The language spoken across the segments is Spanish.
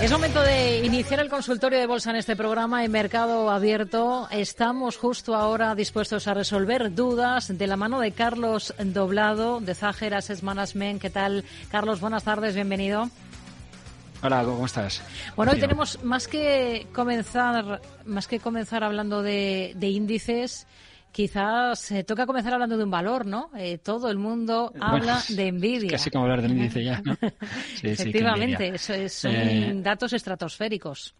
Es momento de iniciar el consultorio de bolsa en este programa en Mercado Abierto. Estamos justo ahora dispuestos a resolver dudas de la mano de Carlos Doblado de Zager Asset Management. ¿Qué tal, Carlos? Buenas tardes, bienvenido. Hola, ¿cómo estás? Bueno, hoy tenemos más que comenzar, más que comenzar hablando de, de índices, quizás eh, toca comenzar hablando de un valor, ¿no? Eh, todo el mundo habla de envidia. Casi como hablar de índice ya, ¿no? Sí, Efectivamente, eso es, son eh, datos estratosféricos.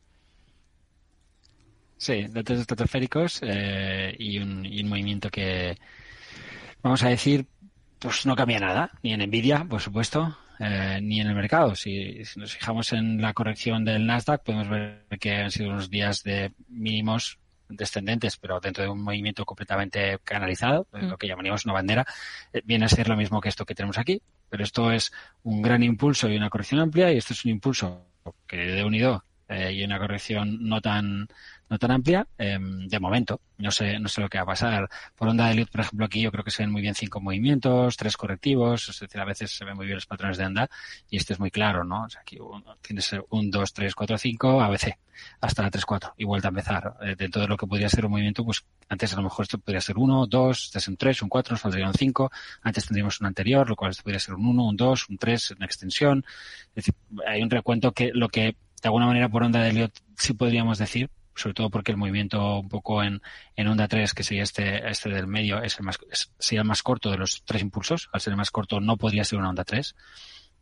Sí, datos estratosféricos y, un, y un movimiento que, vamos a decir, pues no cambia nada, ni en Nvidia, por supuesto, eh, ni en el mercado. Si, si, nos fijamos en la corrección del Nasdaq, podemos ver que han sido unos días de mínimos descendentes, pero dentro de un movimiento completamente canalizado, mm. lo que llamaríamos una bandera, eh, viene a ser lo mismo que esto que tenemos aquí, pero esto es un gran impulso y una corrección amplia y esto es un impulso que de unido eh, y una corrección no tan no tan amplia em, de momento. No sé, no sé lo que va a pasar. Por onda de Elliot, por ejemplo, aquí yo creo que se ven muy bien cinco movimientos, tres correctivos, es decir, a veces se ven muy bien los patrones de anda y este es muy claro, ¿no? O sea, aquí tienes un, dos, tres, cuatro, cinco, ABC, hasta la tres, cuatro y vuelta a empezar. Eh, dentro de lo que podría ser un movimiento, pues antes a lo mejor esto podría ser uno, dos, este es un tres, un cuatro, nos faltaría un cinco, antes tendríamos un anterior, lo cual esto podría ser un uno, un dos, un tres, una extensión. Es decir, hay un recuento que lo que de alguna manera por onda de Elliot sí podríamos decir, sobre todo porque el movimiento un poco en, en onda 3, que sería este, este del medio, es el más, sería el más corto de los tres impulsos. Al ser el más corto no podría ser una onda 3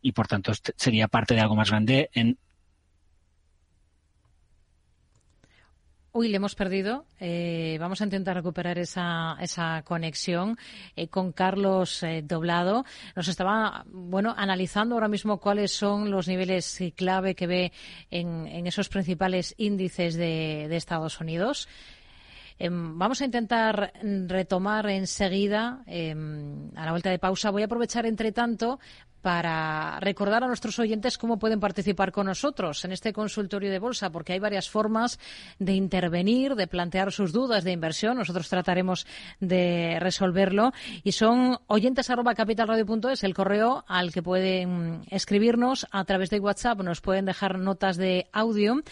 y por tanto este sería parte de algo más grande en Uy, le hemos perdido. Eh, vamos a intentar recuperar esa, esa conexión eh, con Carlos eh, Doblado. Nos estaba, bueno, analizando ahora mismo cuáles son los niveles clave que ve en, en esos principales índices de, de Estados Unidos. Em, vamos a intentar retomar enseguida, em, a la vuelta de pausa. Voy a aprovechar, entre tanto, para recordar a nuestros oyentes cómo pueden participar con nosotros en este consultorio de bolsa, porque hay varias formas de intervenir, de plantear sus dudas de inversión. Nosotros trataremos de resolverlo. Y son oyentes arroba capitalradio.es, el correo al que pueden escribirnos a través de WhatsApp. Nos pueden dejar notas de audio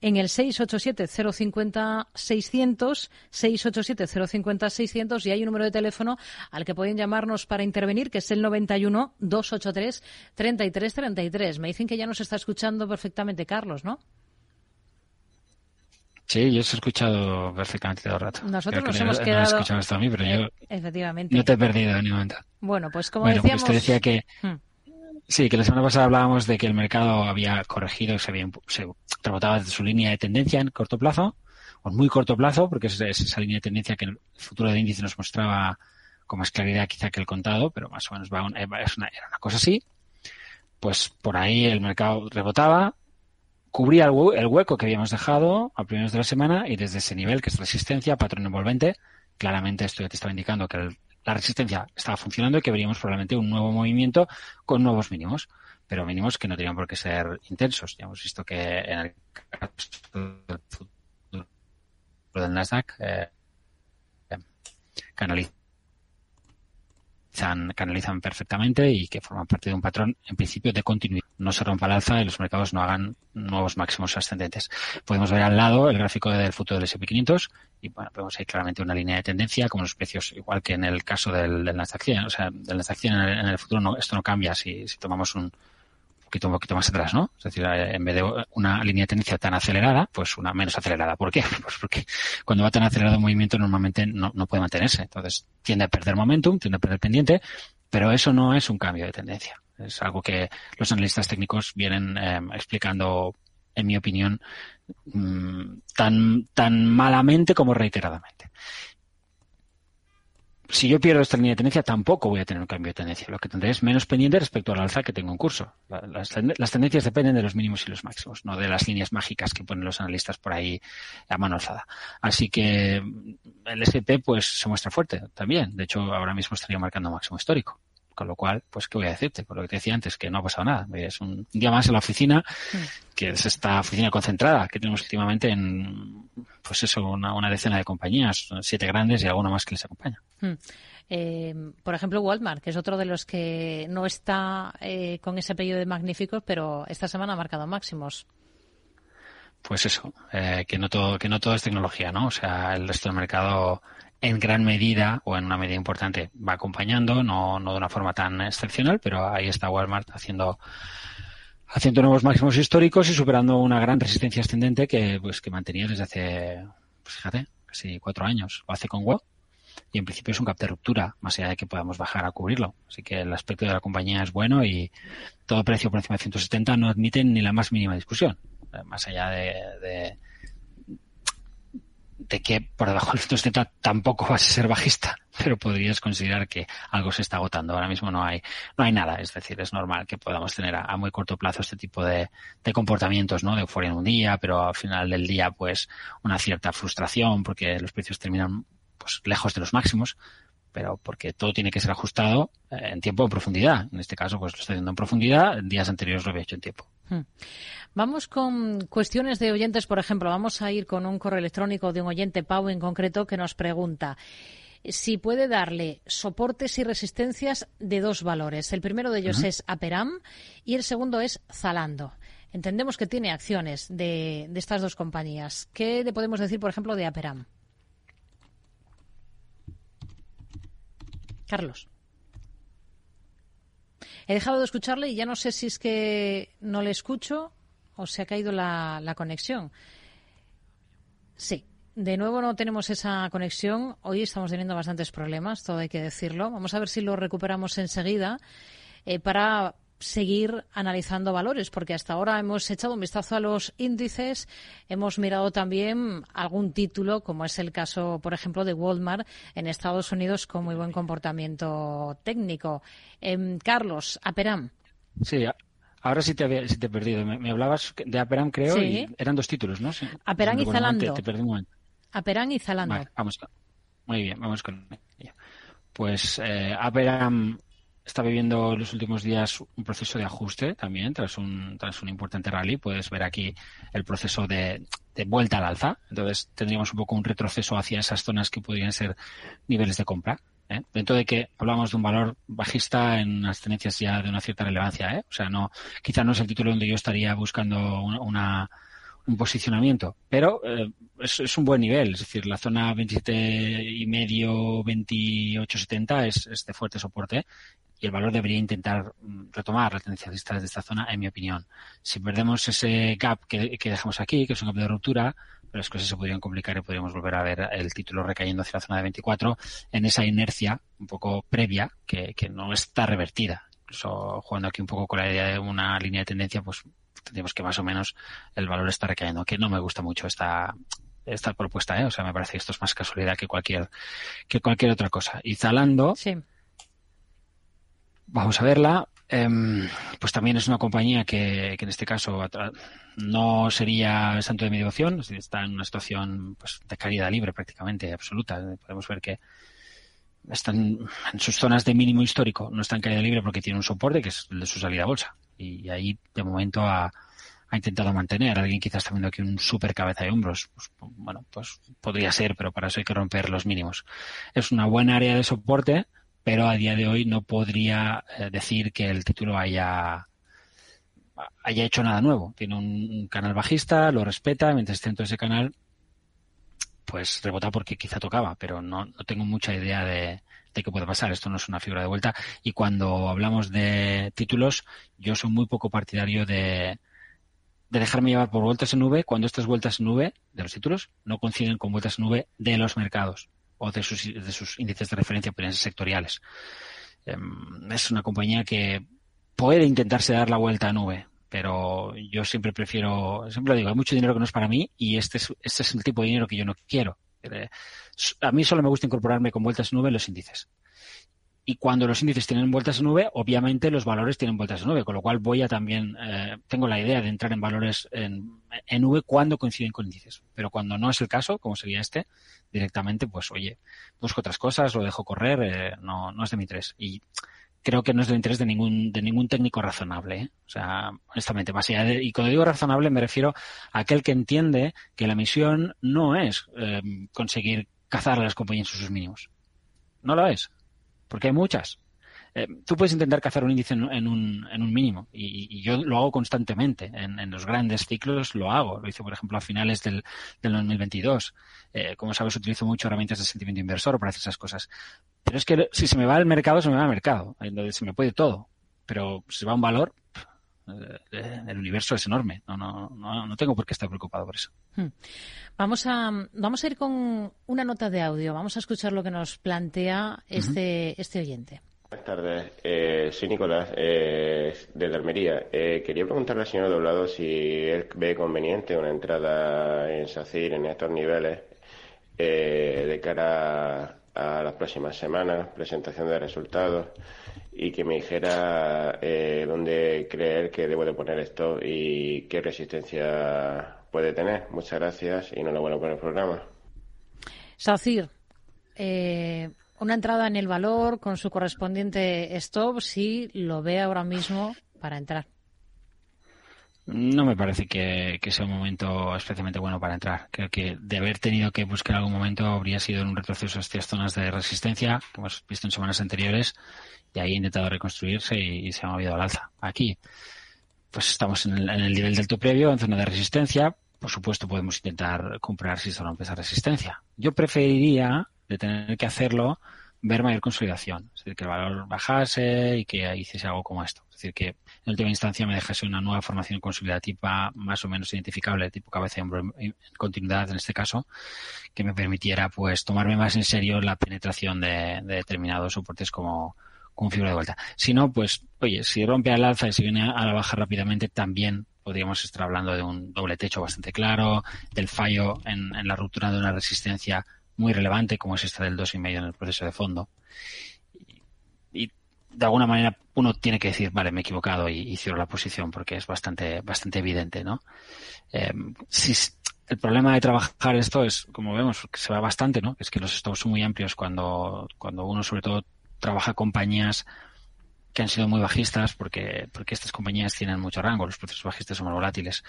en el 687-050-600, 687-050-600 y hay un número de teléfono al que pueden llamarnos para intervenir, que es el 91 283 33 33. Me dicen que ya nos está escuchando perfectamente Carlos, ¿no? Sí, yo os he escuchado perfectamente todo el rato. Nosotros nos hemos quedado... No hasta a mí, pero yo eh, Efectivamente. no te he perdido en ningún momento. Bueno, pues como bueno, decíamos... Pues te decía que... Hmm. Sí, que la semana pasada hablábamos de que el mercado había corregido se, había, se rebotaba desde su línea de tendencia en corto plazo, o en muy corto plazo, porque es esa línea de tendencia que el futuro del índice nos mostraba con más claridad quizá que el contado, pero más o menos va una, es una, era una cosa así. Pues por ahí el mercado rebotaba, cubría el, hueco que habíamos dejado a primeros de la semana y desde ese nivel, que es resistencia, patrón envolvente, claramente esto ya te estaba indicando que la resistencia estaba funcionando y que veríamos probablemente un nuevo movimiento con nuevos mínimos, pero mínimos que no tenían por qué ser intensos. Ya hemos visto que en el caso del Nasdaq eh, canaliza canalizan perfectamente y que forman parte de un patrón, en principio, de continuidad. No se rompa el alza y los mercados no hagan nuevos máximos ascendentes. Podemos ver al lado el gráfico del futuro del S&P500 y bueno, vemos ahí claramente una línea de tendencia, como los precios, igual que en el caso del, del Nasdaq o sea, del Nasdaq en el, en el futuro no, esto no cambia si, si tomamos un, poquito, un poquito más atrás, ¿no? Es decir, eh, en vez de una línea de tendencia tan acelerada, pues una menos acelerada. ¿Por qué? Pues porque cuando va tan acelerado un movimiento normalmente no, no puede mantenerse. Entonces tiende a perder momentum, tiende a perder pendiente, pero eso no es un cambio de tendencia. Es algo que los analistas técnicos vienen eh, explicando, en mi opinión, mmm, tan, tan malamente como reiteradamente si yo pierdo esta línea de tendencia, tampoco voy a tener un cambio de tendencia. Lo que tendré es menos pendiente respecto al alza que tengo en curso. Las, las, tendencias dependen de los mínimos y los máximos, no de las líneas mágicas que ponen los analistas por ahí a mano alzada. Así que el SP pues se muestra fuerte también. De hecho, ahora mismo estaría marcando máximo histórico. Con lo cual, pues, ¿qué voy a decirte? Por lo que te decía antes, que no ha pasado nada. Es un día más en la oficina, que es esta oficina concentrada que tenemos últimamente en, pues eso, una, una decena de compañías, siete grandes y alguna más que les acompaña. Hmm. Eh, por ejemplo, Walmart, que es otro de los que no está eh, con ese apellido de magníficos, pero esta semana ha marcado máximos. pues eso, eh, que no todo, que no todo es tecnología, ¿no? O sea, el resto del mercado en gran medida o en una medida importante va acompañando, no, no de una forma tan excepcional, pero ahí está Walmart haciendo haciendo nuevos máximos históricos y superando una gran resistencia ascendente que pues que mantenía desde hace pues fíjate casi cuatro años. Lo hace con web y en principio es un cap de ruptura más allá de que podamos bajar a cubrirlo. Así que el aspecto de la compañía es bueno y todo precio por encima de 170 no admite ni la más mínima discusión. Más allá de de que por debajo del 170 tampoco vas a ser bajista, pero podrías considerar que algo se está agotando. Ahora mismo no hay, no hay nada. Es decir, es normal que podamos tener a, muy corto plazo este tipo de, de, comportamientos, ¿no? De euforia en un día, pero al final del día, pues, una cierta frustración porque los precios terminan, pues, lejos de los máximos pero porque todo tiene que ser ajustado eh, en tiempo en profundidad. En este caso, pues lo estoy haciendo en profundidad, en días anteriores lo había hecho en tiempo. Hmm. Vamos con cuestiones de oyentes, por ejemplo, vamos a ir con un correo electrónico de un oyente, Pau, en concreto, que nos pregunta si puede darle soportes y resistencias de dos valores. El primero de ellos es Aperam y el segundo es Zalando. Entendemos que tiene acciones de, de estas dos compañías. ¿Qué le podemos decir, por ejemplo, de Aperam? Carlos. He dejado de escucharle y ya no sé si es que no le escucho o se ha caído la, conexión. Sí, de nuevo no tenemos esa conexión. Hoy estamos teniendo bastantes problemas, todo hay que decirlo. Vamos a ver si lo recuperamos enseguida eh, para seguir analizando valores, porque hasta ahora hemos echado un vistazo a los índices, hemos mirado también algún título, como es el caso, por ejemplo, de Walmart en Estados Unidos, con muy buen comportamiento técnico. Eh, Carlos, Aperam. Sí, ahora sí te, había, sí te he perdido. Me, hablabas de Aperam, creo, y eran dos títulos, ¿no? Sí. Aperam y Zalando. Te, perdí un Aperam y Zalando. vamos. Muy bien, vamos con Pues eh, Aperam está viviendo en los últimos días un proceso de ajuste también tras un, tras un importante rally. Puedes ver aquí el proceso de, de, vuelta al alza. Entonces tendríamos un poco un retroceso hacia esas zonas que podrían ser niveles de compra. ¿eh? Dentro de que hablamos de un valor bajista en las tendencias ya de una cierta relevancia. ¿eh? O sea, no, quizá no es el título donde yo estaría buscando una, un posicionamiento, pero eh, es, es, un buen nivel, es decir, la zona 27 y medio, 28.70 es, es de fuerte soporte y el valor debería intentar mm, retomar la tendencia de esta zona, en mi opinión. Si perdemos ese gap que, dejamos aquí, que es un gap de ruptura, las cosas se podrían complicar y podríamos volver a ver el título recayendo hacia la zona de 24 en esa inercia un poco previa que, no está revertida. Incluso jugando aquí un poco con la idea de una línea de tendencia, pues tendríamos que más o menos el valor está recayendo, que no me gusta mucho esta, esta propuesta, ¿eh? O sea, me parece que esto es más casualidad que cualquier, que cualquier otra cosa. Y Zalando, sí Vamos a verla. Em, pues también es una compañía que, en este caso no sería santo de mi devoción, está en una situación pues, de caída libre prácticamente, absoluta. Podemos ver que están en sus zonas de mínimo histórico, no está en caída libre porque tiene un soporte que es el de su salida a bolsa. Y ahí de momento ha, ha intentado mantener. Alguien quizás está viendo aquí un super cabeza de hombros. Pues, bueno, pues podría ser, pero para eso hay que romper los mínimos. Es una buena área de soporte pero a día de hoy no podría eh, decir que el título haya haya hecho nada nuevo. Tiene un, canal bajista, lo respeta, mientras esté dentro de ese canal, pues rebota porque quizá tocaba, pero no, no tengo mucha idea de, de qué puede pasar. Esto no es una figura de vuelta. Y cuando hablamos de títulos, yo soy muy poco partidario de, de dejarme llevar por vueltas en nube cuando estas vueltas en nube de los títulos no coinciden con vueltas en nube de los mercados o de sus, de sus índices de referencia pueden ser sectoriales. Em, es una compañía que puede intentarse dar la vuelta a nube, pero yo siempre prefiero, siempre lo digo, hay mucho dinero que no es para mí y este es, este es el tipo de dinero que yo no quiero. Eh, a mí solo me gusta incorporarme con vueltas nube en los índices. Y cuando los índices tienen vueltas en nube, obviamente los valores tienen vueltas en nube, con lo cual voy a también, eh, tengo la idea de entrar en valores en, en nube cuando coinciden con índices. Pero cuando no es el caso, como sería este, directamente, pues oye, busco otras cosas, lo dejo correr, eh, no, no es de mi interés. Y creo que no es de interés de ningún, de ningún técnico razonable. ¿eh? O sea, honestamente, más allá de, y cuando digo razonable me refiero a aquel que entiende que la misión no es conseguir cazar a las compañías en sus mínimos. No lo es porque hay muchas. eh, tú puedes intentar cazar un índice en, un, en un, mínimo y, yo lo hago constantemente. En, los grandes ciclos lo hago. Lo hice, por ejemplo, a finales del, del 2022. Eh, como sabes, utilizo mucho herramientas de sentimiento inversor para hacer esas cosas. Pero es que si se me va el mercado, se me va el mercado. Entonces se me puede todo. Pero si se va un valor, el universo es enorme. No, no, no, no, tengo por qué estar preocupado por eso. Hmm. Vamos a, vamos a ir con una nota de audio. Vamos a escuchar lo que nos plantea este, este oyente. Buenas tardes, eh, soy Nicolás eh, de Almería. Eh, quería preguntarle al señor Doblado si él ve conveniente una entrada en SACIR en estos niveles de cara a las próximas semanas, presentación de resultados y que me dijera eh, dónde creer que debo de poner esto y qué resistencia puede tener. Muchas gracias y enhorabuena por el programa. Sacir, eh, una entrada en el valor con su correspondiente stop, si lo ve ahora mismo para entrar. No me parece que, sea un momento especialmente bueno para entrar. Creo que de haber tenido que buscar algún momento habría sido en un retroceso a estas zonas de resistencia que hemos visto en semanas anteriores y ahí ha intentado reconstruirse y, se ha movido al alza. Aquí, pues estamos en el, nivel del alto previo, en zona de resistencia. Por supuesto, podemos intentar comprar si se rompe esa resistencia. Yo preferiría, de tener que hacerlo, ver mayor consolidación. Es decir, que el valor bajase y que hiciese algo como esto. Es decir, que en última instancia me dejase una nueva formación consolidativa más o menos identificable, tipo cabeza en continuidad en este caso, que me permitiera pues tomarme más en serio la penetración de determinados soportes como, con figura de vuelta. Si no, pues, oye, si rompe al alza y si viene a la baja rápidamente, también podríamos estar hablando de un doble techo bastante claro, del fallo en, la ruptura de una resistencia muy relevante, como es esta del 2,5 en el proceso de fondo. Y, de alguna manera uno tiene que decir, vale, me he equivocado y, cierro la posición porque es bastante, bastante evidente, ¿no? Eh, si, el problema de trabajar esto es, como vemos, que se va bastante, ¿no? Es que los estados son muy amplios cuando, cuando uno sobre todo trabaja compañías que han sido muy bajistas porque, porque estas compañías tienen mucho rango, los procesos bajistas son más volátiles.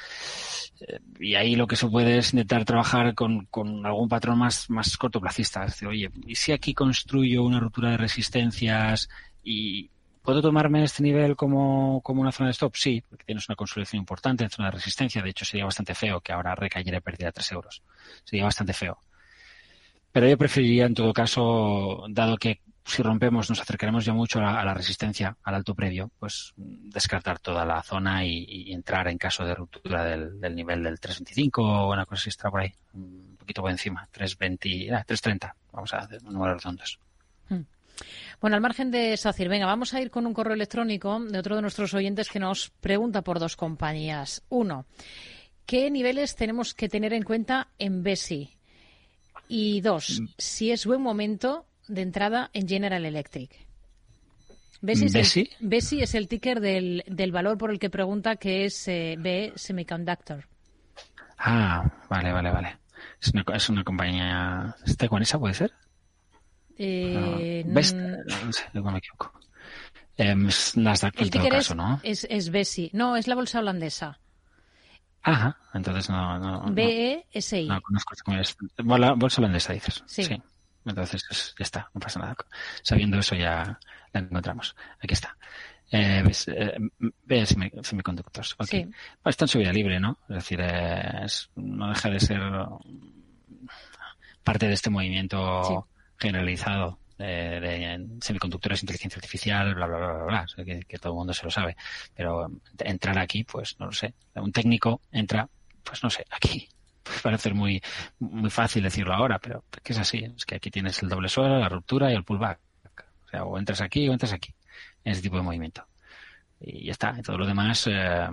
Eh, y ahí lo que se puede es intentar trabajar con, con algún patrón más, más cortoplacista. Es decir, oye, ¿y si aquí construyo una ruptura de resistencias y puedo tomarme este nivel como, como una zona de stop? Sí, porque tienes una consolidación importante en zona de resistencia. De hecho, sería bastante feo que ahora recayera y perdiera 3 euros. Sería bastante feo. Pero yo preferiría, en todo caso, dado que si rompemos nos acercaremos ya mucho a la, resistencia, al alto previo, pues descartar toda la zona y, entrar en caso de ruptura del, nivel del 325 o una cosa así está por ahí, un poquito por encima, 320, 330, vamos a hacer números redondos. Hmm. Bueno, al margen de SACIR, venga, vamos a ir con un correo electrónico de otro de nuestros oyentes que nos pregunta por dos compañías. Uno, ¿qué niveles tenemos que tener en cuenta en BESI? Y dos, mm. si es buen momento de entrada en General Electric. BESI es, el, ticker del, del, valor por el que pregunta que es eh, B Semiconductor. Ah, vale, vale, vale. Es una, es una compañía... ¿Está con esa, puede ser? Eh, no, no, sé, no me equivoco. Eh, Nasdaq el ticker caso, es, ¿no? Es, es BESI. No, es la bolsa holandesa. Ajá, entonces no... no B-E-S-I. No, conozco cómo es. Bolsa holandesa, dices. sí. Entonces, pues, ya está, no pasa nada. Sabiendo eso ya la encontramos. Aquí está. Eh, ves, eh, semiconductores. Okay. Sí. está en subida libre, ¿no? Es decir, no deja de ser parte de este movimiento generalizado de, semiconductores, inteligencia artificial, bla, bla, bla, bla, bla, que, que, todo el mundo se lo sabe. Pero entrar aquí, pues no lo sé. Un técnico entra, pues no sé, aquí parece muy, muy fácil decirlo ahora, pero que es así. Es que aquí tienes el doble suelo, la ruptura y el pullback. O sea, o entras aquí o entras aquí, en ese tipo de movimiento. Y ya está. Y todo lo demás eh,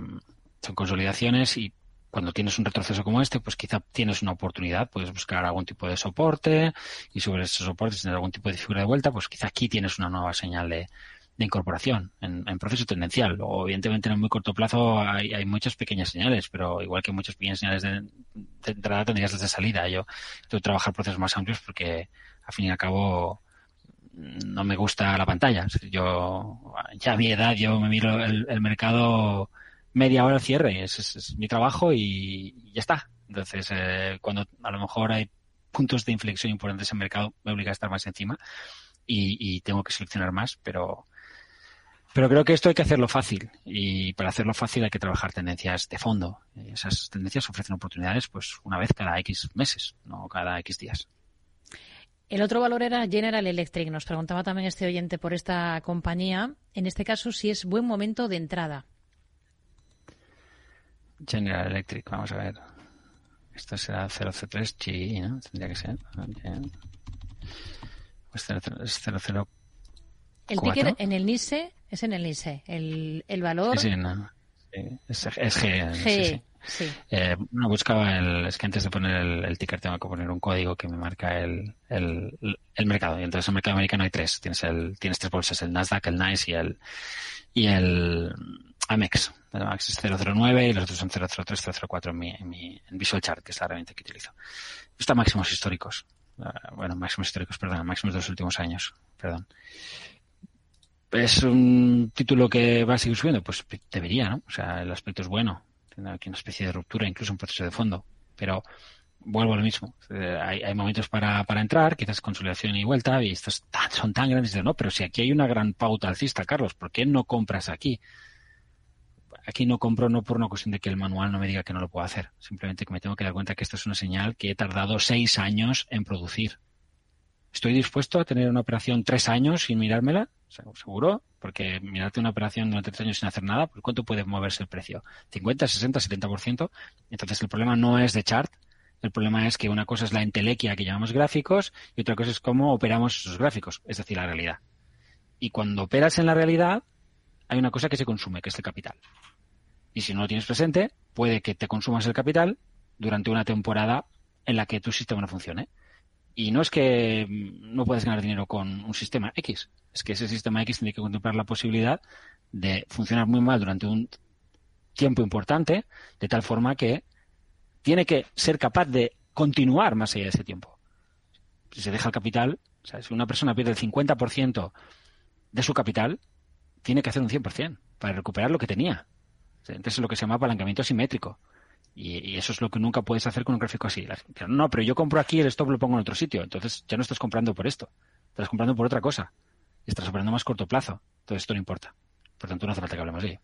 son consolidaciones y cuando tienes un retroceso como este, pues quizá tienes una oportunidad, puedes buscar algún tipo de soporte y sobre esos soportes tener algún tipo de figura de vuelta, pues quizá aquí tienes una nueva señal de, de incorporación en, proceso tendencial. O evidentemente en muy corto plazo hay, hay, muchas pequeñas señales, pero igual que muchas pequeñas señales de, entrada tendrías desde salida. Yo tengo que trabajar procesos más amplios porque al fin y al cabo no me gusta la pantalla. Yo ya a mi edad yo me miro el, mercado media hora al cierre, es, mi trabajo y, ya está. Entonces, eh, cuando a lo mejor hay puntos de inflexión importantes en el mercado, me obliga a estar más encima y, y tengo que seleccionar más, pero Pero creo que esto hay que hacerlo fácil y para hacerlo fácil hay que trabajar tendencias de fondo. Esas tendencias ofrecen oportunidades pues una vez cada X meses, no cada X días. El otro valor era General Electric. Nos preguntaba también este oyente por esta compañía. En este caso, si es buen momento de entrada. General Electric, vamos a ver. Esto será 003 GI, ¿no? Tendría que ser. Pues 00 el ticket en el NISE es en el NISE. El, el valor. Sí, sí, no. es, es. Sí, sí. Eh, no, buscaba el. Es que antes de poner el, el, ticker tengo que poner un código que me marca el, el, el mercado. Y entonces en el mercado americano hay tres. Tienes, el, tienes tres bolsas: el Nasdaq, el NICE y el, y el Amex. Amex es 009 y los otros son 003, 004 en mi, en mi Visual Chart, que es la herramienta que utilizo. Está máximos históricos. Ah, bueno, máximos históricos, perdón, máximos de los últimos años. Perdón. ¿Es un título que va a seguir subiendo? Pues debería, ¿no? O sea, el aspecto es bueno. Tiene aquí una especie de ruptura, incluso un proceso de fondo. Pero vuelvo a lo mismo. Eh, hay, momentos para, para, entrar, quizás consolidación y vuelta, y estos son tan grandes. No, pero si aquí hay una gran pauta alcista, Carlos, ¿por qué no compras aquí? Aquí no compro no por una cuestión de que el manual no me diga que no lo puedo hacer. Simplemente que me tengo que dar cuenta que esto es una señal que he tardado seis años en producir. ¿Estoy dispuesto a tener una operación tres años sin mirármela? Seguro, porque mirarte una operación durante tres años sin hacer nada, ¿por cuánto puede moverse el precio? ¿50, 60, 70%? Entonces el problema no es de chart, el problema es que una cosa es la entelequia que llamamos gráficos y otra cosa es cómo operamos esos gráficos, es decir, la realidad. Y cuando operas en la realidad, hay una cosa que se consume, que es el capital. Y si no lo tienes presente, puede que te consumas el capital durante una temporada en la que tu sistema no funcione. Y no es que no puedas ganar dinero con un sistema X, es que ese sistema X tiene que contemplar la posibilidad de funcionar muy mal durante un tiempo importante, de tal forma que tiene que ser capaz de continuar más allá de ese tiempo. Si se deja el capital, o sea, si una persona pierde el 50% de su capital, tiene que hacer un 100% para recuperar lo que tenía. Entonces es lo que se llama apalancamiento asimétrico. Y, eso es lo que nunca puedes hacer con un gráfico así. no, pero yo compro aquí, el stop lo pongo en otro sitio. Entonces ya no estás comprando por esto. Estás comprando por otra cosa. Estás operando más corto plazo. Entonces esto no importa. Por tanto, no hace falta que hablemos de ello.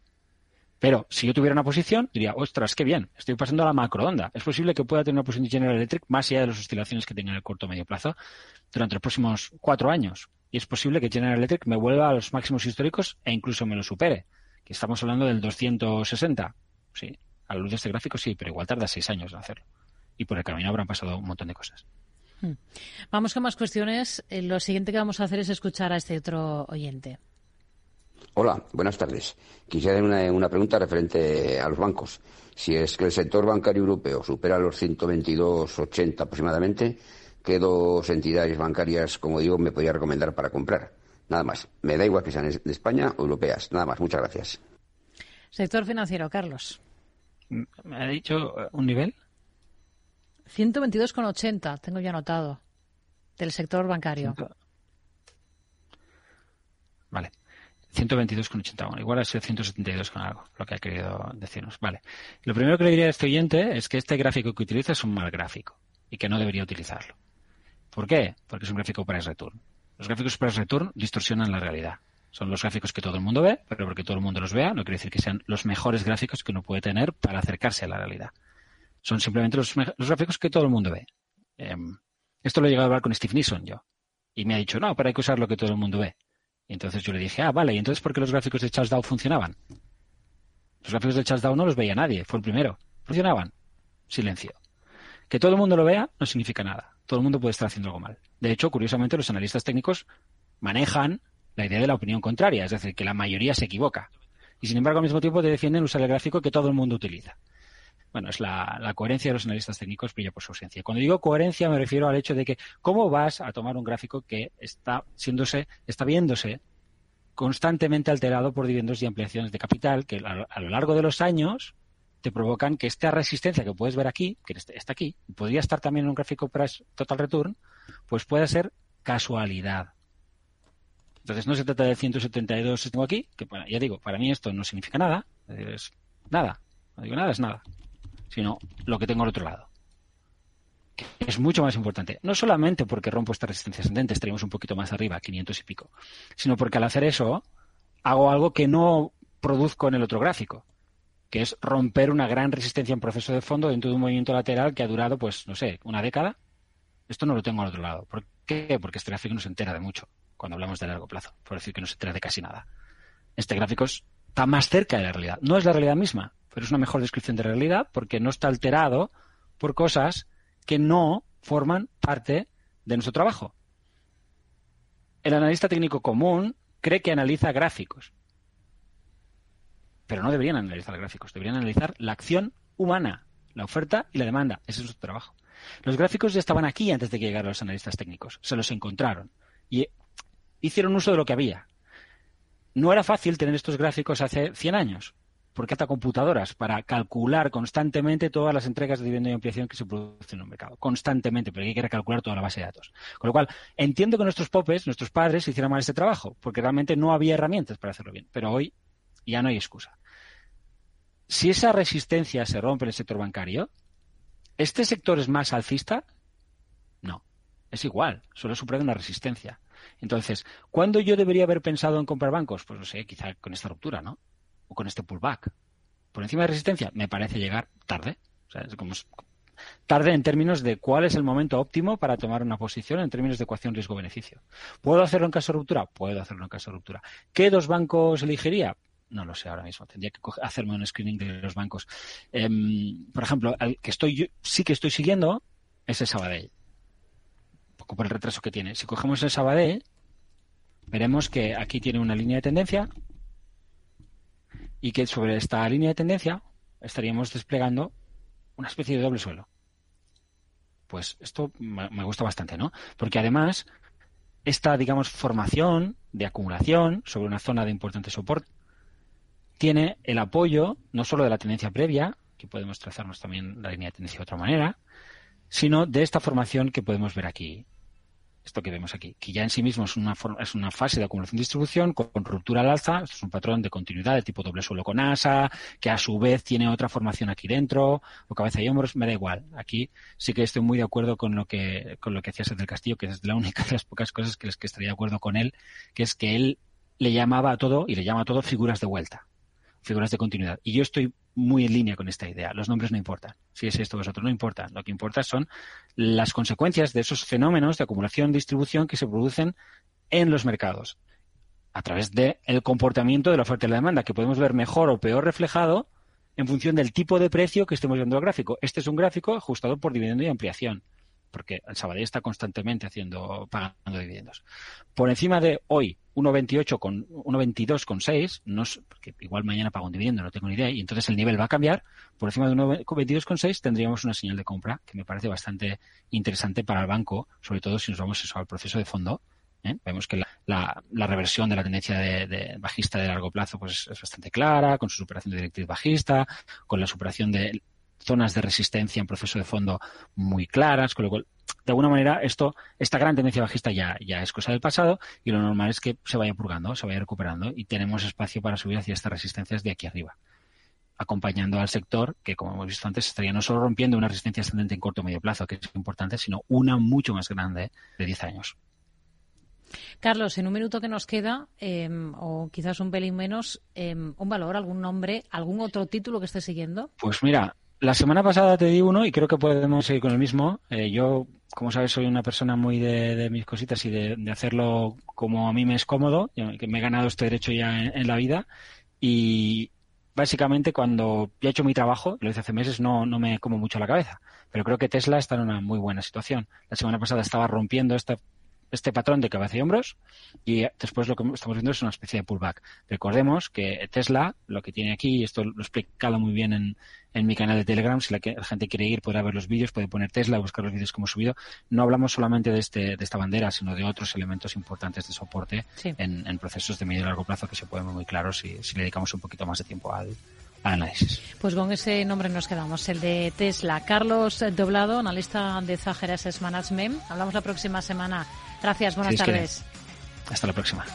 Pero si yo tuviera una posición, diría, ostras, qué bien, estoy pasando a la macroonda. Es posible que pueda tener una posición de General Electric más allá de las oscilaciones que tenga en el corto o medio plazo durante los próximos cuatro años. Y es posible que General Electric me vuelva a los máximos históricos e incluso me lo supere. Que estamos hablando del 260. Sí, a la luz de este gráfico sí, pero igual tarda seis años en hacerlo. Y por el camino habrán pasado un montón de cosas. Hmm. Vamos con más cuestiones. Eh, lo siguiente que vamos a hacer es escuchar a este otro oyente. Hola, buenas tardes. Quisiera hacer una, pregunta referente a los bancos. Si es que el sector bancario europeo supera los 122,80 aproximadamente, ¿qué dos entidades bancarias, como digo, me podría recomendar para comprar? Nada más. Me da igual que sean de España o europeas. Nada más. Muchas gracias. Sector financiero, Carlos. ¿Me ha dicho eh, un nivel? 122,80, tengo ya anotado, del sector bancario. Vale. 122,80. igual ha sido 172 con algo, lo que ha querido decirnos. Vale. Lo primero que le diría a este oyente es que este gráfico que utiliza es un mal gráfico y que no debería utilizarlo. ¿Por qué? Porque es un gráfico price return. Los gráficos price return distorsionan la realidad. Son los gráficos que todo el mundo ve, pero porque todo el mundo los vea no quiere decir que sean los mejores gráficos que uno puede tener para acercarse a la realidad. Son simplemente los, gráficos que todo el mundo ve. Em, esto lo he llegado a hablar con Steve Neeson yo. Y me ha dicho, no, pero hay que usar lo que todo el mundo ve. Y entonces yo le dije, ah, vale, ¿y entonces por qué los gráficos de Charles Dow funcionaban? Los gráficos de Charles Dow no los veía nadie, fue el primero. Funcionaban. Silencio. Que todo el mundo lo vea no significa nada. Todo el mundo puede estar haciendo algo mal. De hecho, curiosamente, los analistas técnicos manejan la idea de la opinión contraria, es decir, que la mayoría se equivoca. Y sin embargo, al mismo tiempo te defienden usar el gráfico que todo el mundo utiliza. Bueno, es la, coherencia de los analistas técnicos brilla por su ausencia. Cuando digo coherencia me refiero al hecho de que cómo vas a tomar un gráfico que está siéndose, está viéndose constantemente alterado por dividendos y ampliaciones de capital que a, lo largo de los años te provocan que esta resistencia que puedes ver aquí, que está aquí, podría estar también en un gráfico price total return, pues puede ser casualidad. Entonces no se trata de 172 que tengo aquí, que bueno, ya digo, para mí esto no significa nada, es nada, no digo nada, es nada sino lo que tengo al otro lado. Es mucho más importante. No solamente porque rompo esta resistencia ascendente, estaríamos un poquito más arriba, 500 y pico, sino porque al hacer eso, hago algo que no produzco en el otro gráfico, que es romper una gran resistencia en proceso de fondo dentro de un movimiento lateral que ha durado, pues, no sé, una década. Esto no lo tengo al otro lado. ¿Por qué? Porque este gráfico no se entera de mucho cuando hablamos de largo plazo, por decir que no se entera de casi nada. Este gráfico está más cerca de la realidad. No es la realidad misma, pero es una mejor descripción de realidad porque no está alterado por cosas que no forman parte de nuestro trabajo. El analista técnico común cree que analiza gráficos, pero no deberían analizar gráficos, deberían analizar la acción humana, la oferta y la demanda. Ese es su trabajo. Los gráficos ya estaban aquí antes de que llegaran los analistas técnicos, se los encontraron y hicieron uso de lo que había. No era fácil tener estos gráficos hace 100 años, porque hasta computadoras para calcular constantemente todas las entregas de dividendo y ampliación que se producen en un mercado. Constantemente, porque hay que recalcular toda la base de datos. Con lo cual, entiendo que nuestros popes, nuestros padres, hicieran mal este trabajo, porque realmente no había herramientas para hacerlo bien. Pero hoy ya no hay excusa. Si esa resistencia se rompe en el sector bancario, ¿este sector es más alcista? No. Es igual, solo supera una resistencia. Entonces, ¿cuándo yo debería haber pensado en comprar bancos? Pues no sé, quizá con esta ruptura, ¿no? O con este pullback. Por encima de resistencia, me parece llegar tarde. O sea, es como tarde en términos de cuál es el momento óptimo para tomar una posición en términos de ecuación riesgo-beneficio. ¿Puedo hacerlo en caso de ruptura? Puedo hacerlo en caso de ruptura. ¿Qué dos bancos elegiría? No lo sé ahora mismo. Tendría que hacerme un screening de los bancos. Em, por ejemplo, el que estoy sí que estoy siguiendo es el Sabadell poco por el retraso que tiene. Si cogemos el Sabadell, veremos que aquí tiene una línea de tendencia y que sobre esta línea de tendencia estaríamos desplegando una especie de doble suelo. Pues esto me gusta bastante, ¿no? Porque además, esta, digamos, formación de acumulación sobre una zona de importante soporte tiene el apoyo no solo de la tendencia previa, que podemos trazarnos también la línea de tendencia de otra manera, sino de esta formación que podemos ver aquí. Esto que vemos aquí, que ya en sí mismo es una, es una fase de acumulación-distribución con, ruptura al alza, esto es un patrón de continuidad de tipo doble suelo con asa, que a su vez tiene otra formación aquí dentro, o cabeza y hombros, me da igual. Aquí sí que estoy muy de acuerdo con lo que, con lo hacía Castillo, que es la única de las pocas cosas que, que estaría de acuerdo con él, que es que él le llamaba a todo, y le llama a todo figuras de vuelta figuras de continuidad. Y yo estoy muy en línea con esta idea. Los nombres no importan. Si es esto o es no importa. Lo que importa son las consecuencias de esos fenómenos de acumulación-distribución que se producen en los mercados a través del comportamiento de la oferta y la demanda, que podemos ver mejor o peor reflejado en función del tipo de precio que estemos viendo el gráfico. Este es un gráfico ajustado por dividendo y ampliación porque el Sabadell está constantemente haciendo pagando dividendos. Por encima de hoy 1.28 con 1.22 con 6, no, porque igual mañana pago un dividendo, no tengo ni idea, y entonces el nivel va a cambiar. Por encima de 1.22 con 6 tendríamos una señal de compra que me parece bastante interesante para el banco, sobre todo si nos vamos al proceso de fondo. ¿eh? Vemos que la, reversión de la tendencia de, bajista de largo plazo pues es bastante clara, con su superación de directriz bajista, con la superación de zonas de resistencia en proceso de fondo muy claras, con lo cual, de alguna manera, esto, esta gran tendencia bajista ya, ya es cosa del pasado y lo normal es que se vaya purgando, se vaya recuperando y tenemos espacio para subir hacia estas resistencias de aquí arriba acompañando al sector que, como hemos visto antes, estaría no solo rompiendo una resistencia ascendente en corto o medio plazo, que es importante, sino una mucho más grande de 10 años. Carlos, en un minuto que nos queda, em, o quizás un pelín menos, em, un valor, algún nombre, algún otro título que esté siguiendo. Pues mira, la semana pasada te di uno y creo que podemos seguir con el mismo. Eh, yo, como sabes, soy una persona muy de, mis cositas y de, hacerlo como a mí me es cómodo, que me he ganado este derecho ya en, la vida. Y básicamente cuando ya he hecho mi trabajo, lo hice hace meses, no, no me como mucho la cabeza. Pero creo que Tesla está en una muy buena situación. La semana pasada estaba rompiendo esta este patrón de cabeza y hombros y después lo que estamos viendo es una especie de pullback. Recordemos que Tesla lo que tiene aquí, y esto lo he explicado muy bien en, en mi canal de Telegram, si la, gente quiere ir podrá ver los vídeos, puede poner Tesla, buscar los vídeos como hemos subido. No hablamos solamente de, este, de esta bandera, sino de otros elementos importantes de soporte en, procesos de medio y largo plazo que se pueden ver muy claros si, si le dedicamos un poquito más de tiempo al, análisis. Pues con ese nombre nos quedamos, el de Tesla. Carlos Doblado, analista de Zajeras Management. Hablamos la próxima semana. Gracias, buenas tardes. Hasta la próxima.